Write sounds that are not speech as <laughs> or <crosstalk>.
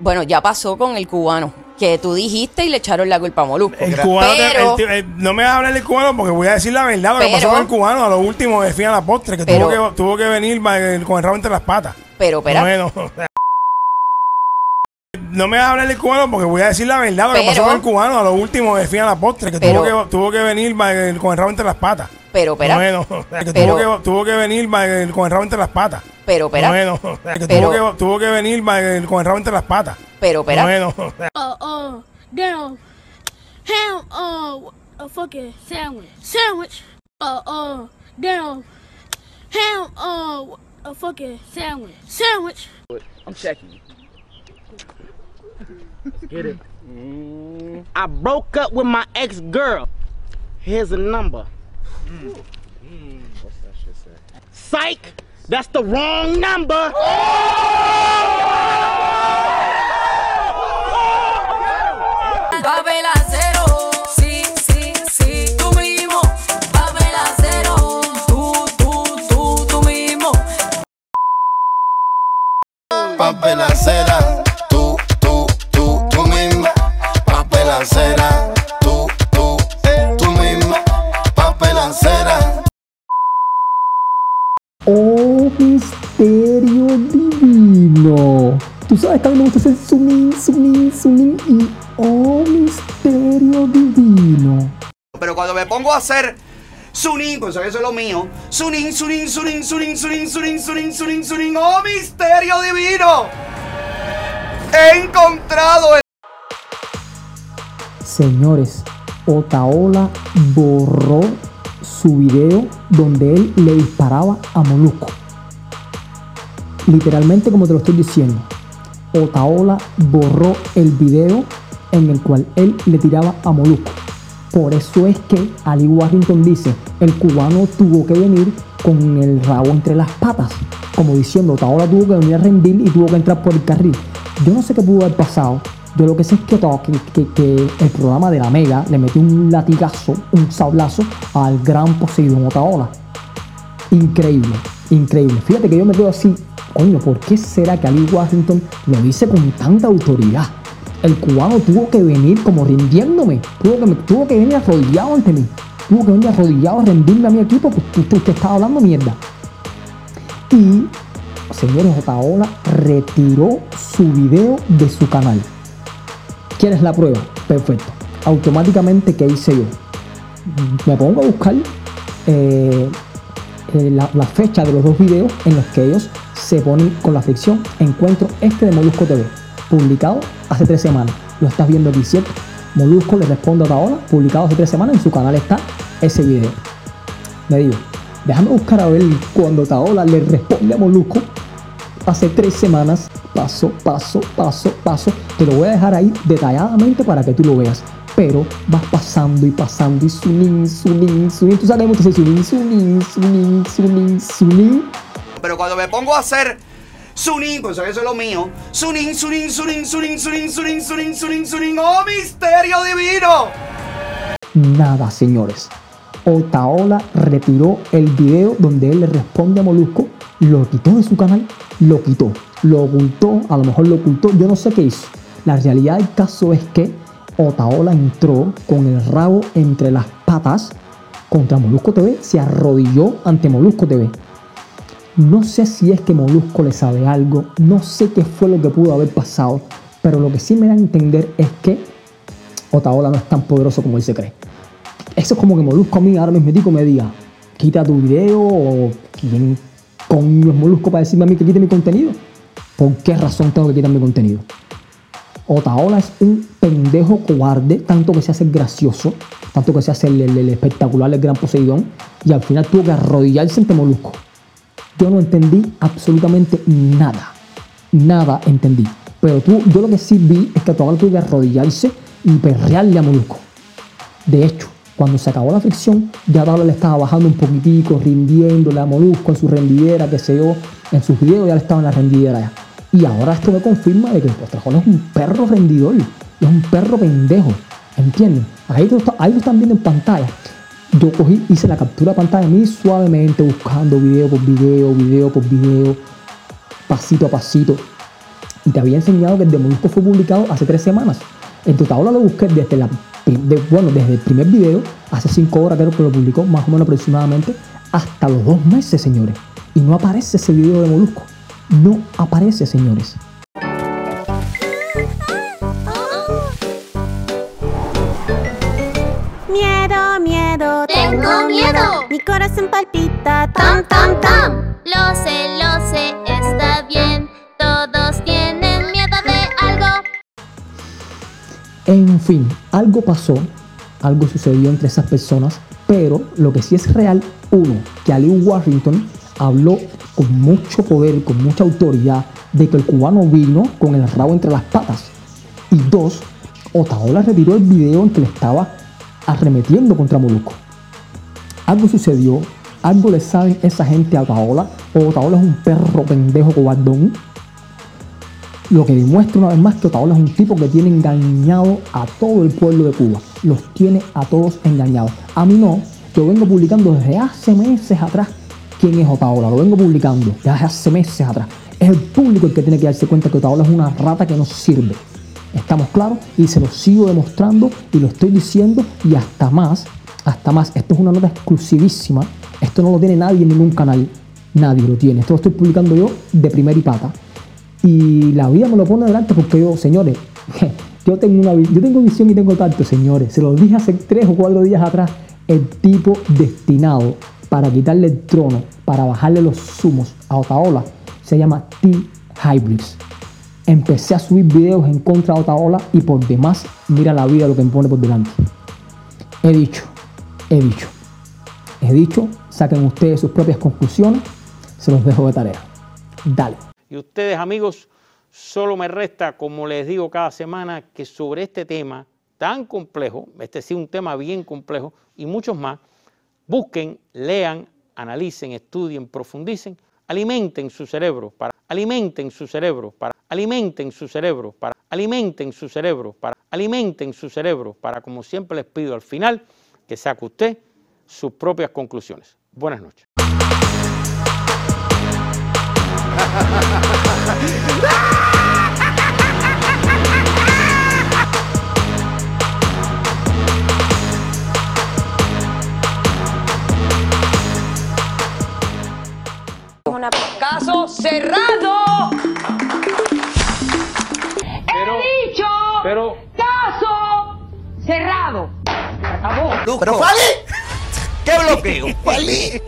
Bueno, ya pasó con el cubano, que tú dijiste y le echaron la culpa a Molusco. El cubano, te- el eh, no me vas a hablar del cubano porque voy a decir la verdad. Lo que Pero- pasó con el cubano a lo último de fin a la postre, que, Pero- tuvo, que tuvo que venir con el rabo entre las patas. Pero, espera, Bueno. <laughs> No me vas a hablar del cubano porque voy a decir la verdad. Lo que Pero- pasó con el cubano a lo último de fin a la postre, que, Pero- tuvo, que tuvo que venir con el rabo entre las patas. pero, espera, Bueno, que Pero- tuvo, que, tuvo que venir con el rabo entre las patas. Pero, espera, Bueno, <laughs> que Pero- tuvo, que, tuvo que venir va- con el rabo entre las patas. pero, espera. Bueno, uh, uh, damn, ham, uh, a fucking sandwich, sandwich, uh, uh, damn, ham, uh, a fucking sandwich, sandwich. I'm checking. Get it. I broke up with my ex girl. Here's a number. What's that shit say? Psych! That's the wrong number! Papel misterio divino. Tú sabes que a mí me gusta hacer zoom in, zoom in, zoom in y oh, misterio divino. Pero cuando me pongo a hacer Sunin, pues eso es lo mío. Sunin, Sunin, Sunin, Sunin, Sunin, Sunin, Sunin, Sunin, Sunin. ¡Oh, misterio divino! He encontrado el. Señores, Otaola borró su video donde él le disparaba a Molusco. Literalmente como te lo estoy diciendo. Otaola borró el video en el cual él le tiraba a Molusco. Por eso es que Ali Warrington dice, el cubano tuvo que venir con el rabo entre las patas. Como diciendo, Otaola tuvo que venir a rendir y tuvo que entrar por el carril. Yo no sé qué pudo haber pasado. Yo lo que sé es que, que- que el programa de la Mega le metió un latigazo, un sablazo al gran Poseidón Otaola. Increíble, increíble. Fíjate que yo me quedo así, coño, ¿por qué será que Ali Washington lo dice con tanta autoridad? El cubano tuvo que venir como rindiéndome, tuvo que, tuvo que venir arrodillado ante mí, tuvo que venir arrodillado a rendirme a mi equipo, porque usted, usted estaba hablando mierda. Y, señores, Otaola retiró su video de su canal. ¿Quieres la prueba? Perfecto. Automáticamente, ¿qué hice yo? Me pongo a buscar eh, eh, la, fecha de los dos videos en los que ellos se ponen con la ficción. Encuentro este de Molusco TV, publicado hace tres semanas. Lo estás viendo aquí, ¿cierto? Molusco le responde a Otaola, publicado hace tres semanas. En su canal está ese video. Me digo, déjame buscar a ver cuando Otaola le responde a Molusco hace tres semanas, paso, paso, paso, paso. Te lo voy a dejar ahí detalladamente para que tú lo veas. Pero vas pasando y pasando y sunin, sunin, sunin. Tú sabes que sunin, sunin, sunin, sunin, sunin. Pero cuando me pongo a hacer Sunin, pues eso es lo mío. Sunin, Sunin, Sunin, Sunin, Sunin, Sunin, Sunin, Sunin, Sunin. ¡Oh, misterio divino! Nada, señores. Otaola retiró el video donde él le responde a Molusco, lo quitó de su canal, lo quitó, lo ocultó, a lo mejor lo ocultó, yo no sé qué hizo. La realidad del caso es que Otaola entró con el rabo entre las patas contra Molusco TV, se arrodilló ante Molusco TV. No sé si es que Molusco le sabe algo, no sé qué fue lo que pudo haber pasado, pero lo que sí me da a entender es que Otaola no es tan poderoso como él se cree. Eso es como que Molusco a mí ahora mismo me diga, quita tu video o quién coño es Molusco para decirme a mí que quite mi contenido. ¿Por qué razón tengo que quitar mi contenido? Otaola es un pendejo cobarde, tanto que se hace gracioso, tanto que se hace el, espectacular, el gran Poseidón, y al final tuvo que arrodillarse ante Molusco. Yo no entendí absolutamente nada. Nada entendí. Pero tú, yo lo que sí vi es que Otaola tuvo que arrodillarse y perrearle a Molusco. De hecho, cuando se acabó la fricción, ya Otaola le estaba bajando un poquitico, rindiéndole a Molusco en su rendidera, que se yo, en sus videos ya le estaba en la rendidera ya. Y ahora esto me confirma de que el Postrajón es un perro rendidor, es un perro pendejo, ¿entienden? Ahí lo, ahí lo están viendo en pantalla. Yo cogí, hice la captura de pantalla muy suavemente, buscando video por video, video por video, pasito a pasito. Y te había enseñado que el de Molusco fue publicado hace tres semanas. En tu tabla lo busqué desde la bueno, desde el primer video, hace cinco horas creo que lo publicó, más o menos aproximadamente, hasta los dos meses, señores. Y no aparece ese video de Molusco. No aparece, señores. Miedo, miedo, Tengo miedo. Mi corazón palpita, Tam, tam, tam. Lo sé, lo sé, está bien. Todos tienen miedo de algo. En fin, algo pasó, algo sucedió entre esas personas, pero lo que sí es real, uno, que Ali Washington habló con mucho poder, con mucha autoridad, de que el cubano vino con el rabo entre las patas. Y dos, Otaola retiró el video en que le estaba arremetiendo contra Moluco. Algo sucedió, algo le saben esa gente a Otaola, Otaola es un perro pendejo cobardón, lo que demuestra una vez más que Otaola es un tipo que tiene engañado a todo el pueblo de Cuba. Los tiene a todos engañados. A mí no. Yo vengo publicando desde hace meses atrás quién es Otaola. Lo vengo publicando desde hace meses atrás. Es el público el que tiene que darse cuenta que Otaola es una rata que no sirve. ¿Estamos claros? Y se lo sigo demostrando y lo estoy diciendo y hasta más, hasta más. Esto es una nota exclusivísima. Esto no lo tiene nadie en ningún canal. Nadie lo tiene. Esto lo estoy publicando yo de primera y pata. Y la vida me lo pone delante porque yo, señores, <laughs> yo tengo, una, yo tengo visión y tengo tacto, señores. Se los dije hace tres o cuatro días atrás. El tipo destinado para quitarle el trono, para bajarle los zumos a Otaola, se llama T. Hybrids. Empecé a subir videos en contra de Otaola y por demás, mira la vida lo que me pone por delante. He dicho, he dicho, he dicho, saquen ustedes sus propias conclusiones, se los dejo de tarea. Dale. Y ustedes, amigos, solo me resta, como les digo cada semana, que sobre este tema tan complejo, este sí un tema bien complejo y muchos más, busquen, lean, analicen, estudien, profundicen, alimenten su cerebro para alimenten su cerebro para alimenten su cerebro para alimenten su cerebro para alimenten su cerebro para como siempre les pido al final que saque usted sus propias conclusiones. Buenas noches. <laughs> Pero caso cerrado. Acabó. Pero Fali, ¿qué bloqueo? <laughs> Fali.